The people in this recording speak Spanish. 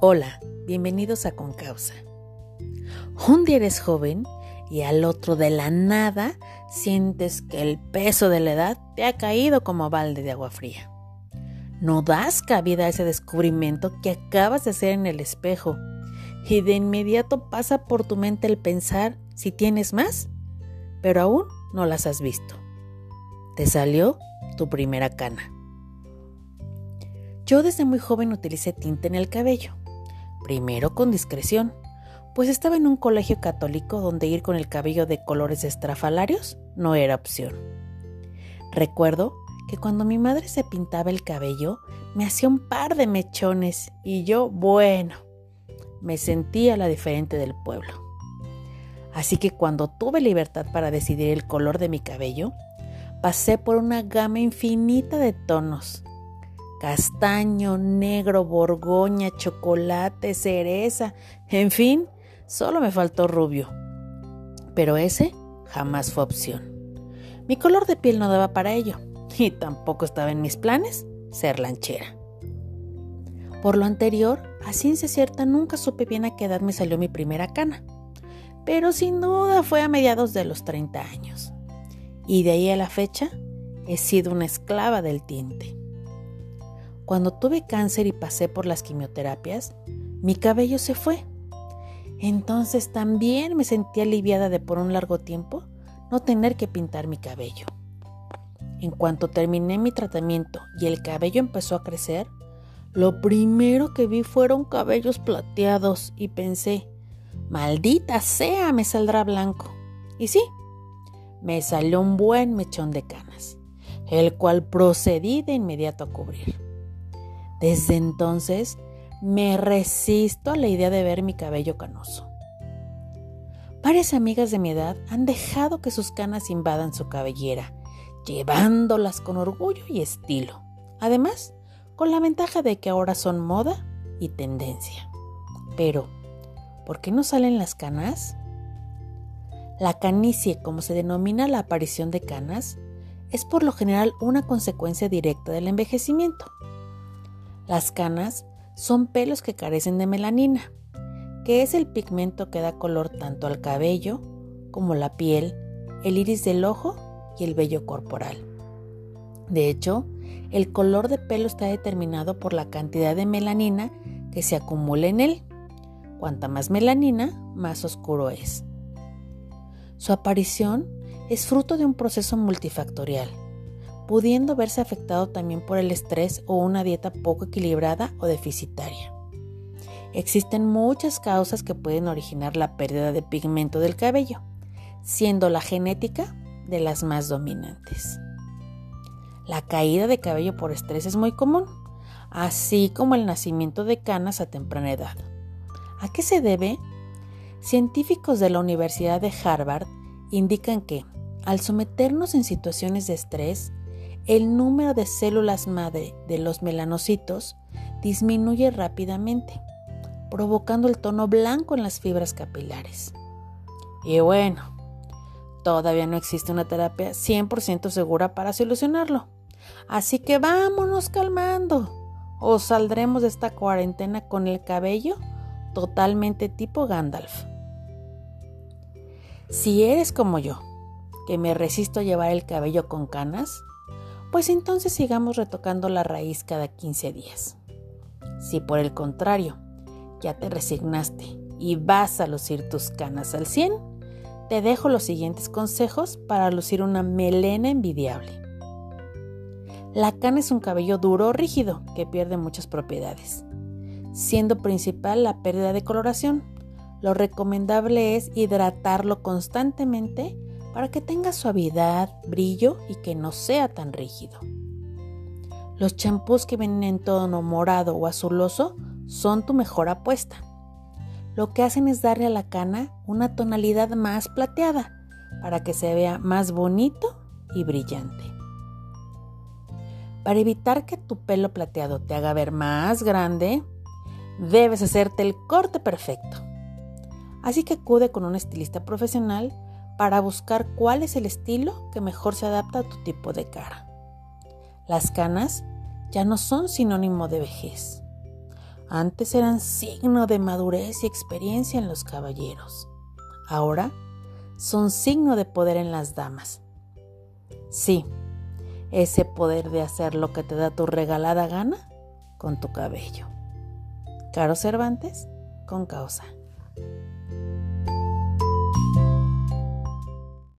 Hola, bienvenidos a Concausa. Un día eres joven y al otro de la nada sientes que el peso de la edad te ha caído como balde de agua fría. No das cabida a ese descubrimiento que acabas de hacer en el espejo y de inmediato pasa por tu mente el pensar si tienes más, pero aún no las has visto. Te salió tu primera cana. Yo desde muy joven utilicé tinte en el cabello primero con discreción, pues estaba en un colegio católico donde ir con el cabello de colores estrafalarios no era opción. Recuerdo que cuando mi madre se pintaba el cabello, me hacía un par de mechones y yo, bueno, me sentía la diferente del pueblo. Así que cuando tuve libertad para decidir el color de mi cabello, pasé por una gama infinita de tonos, castaño, negro, borgoña, chocolate, cereza, en fin, solo me faltó rubio. Pero ese jamás fue opción. Mi color de piel no daba para ello, y tampoco estaba en mis planes ser lanchera. Por lo anterior, a ciencia cierta nunca supe bien a qué edad me salió mi primera cana, pero sin duda fue a mediados de los 30 años. Y de ahí a la fecha, he sido una esclava del tinte. Cuando tuve cáncer y pasé por las quimioterapias, mi cabello se fue. Entonces también me sentí aliviada de por un largo tiempo no tener que pintar mi cabello. En cuanto terminé mi tratamiento y el cabello empezó a crecer, lo primero que vi fueron cabellos plateados y pensé, maldita sea, me saldrá blanco. Y sí, me salió un buen mechón de canas, el cual procedí de inmediato a cubrir. Desde entonces me resisto a la idea de ver mi cabello canoso. Varias amigas de mi edad han dejado que sus canas invadan su cabellera, llevándolas con orgullo y estilo. Además, con la ventaja de que ahora son moda y tendencia. Pero, ¿por qué no salen las canas? La canicie, como se denomina la aparición de canas, es por lo general una consecuencia directa del envejecimiento. Las canas son pelos que carecen de melanina, que es el pigmento que da color tanto al cabello como la piel, el iris del ojo y el vello corporal. De hecho, el color de pelo está determinado por la cantidad de melanina que se acumula en él. Cuanta más melanina, más oscuro es. Su aparición es fruto de un proceso multifactorial pudiendo verse afectado también por el estrés o una dieta poco equilibrada o deficitaria. Existen muchas causas que pueden originar la pérdida de pigmento del cabello, siendo la genética de las más dominantes. La caída de cabello por estrés es muy común, así como el nacimiento de canas a temprana edad. ¿A qué se debe? Científicos de la Universidad de Harvard indican que, al someternos en situaciones de estrés, el número de células madre de los melanocitos disminuye rápidamente, provocando el tono blanco en las fibras capilares. Y bueno, todavía no existe una terapia 100% segura para solucionarlo. Así que vámonos calmando o saldremos de esta cuarentena con el cabello totalmente tipo Gandalf. Si eres como yo, que me resisto a llevar el cabello con canas, pues entonces sigamos retocando la raíz cada 15 días. Si por el contrario ya te resignaste y vas a lucir tus canas al 100, te dejo los siguientes consejos para lucir una melena envidiable. La cana es un cabello duro o rígido que pierde muchas propiedades, siendo principal la pérdida de coloración. Lo recomendable es hidratarlo constantemente para que tenga suavidad, brillo y que no sea tan rígido. Los champús que vienen en tono morado o azuloso son tu mejor apuesta. Lo que hacen es darle a la cana una tonalidad más plateada para que se vea más bonito y brillante. Para evitar que tu pelo plateado te haga ver más grande, debes hacerte el corte perfecto. Así que acude con un estilista profesional para buscar cuál es el estilo que mejor se adapta a tu tipo de cara. Las canas ya no son sinónimo de vejez. Antes eran signo de madurez y experiencia en los caballeros. Ahora son signo de poder en las damas. Sí, ese poder de hacer lo que te da tu regalada gana con tu cabello. Caro Cervantes, con causa.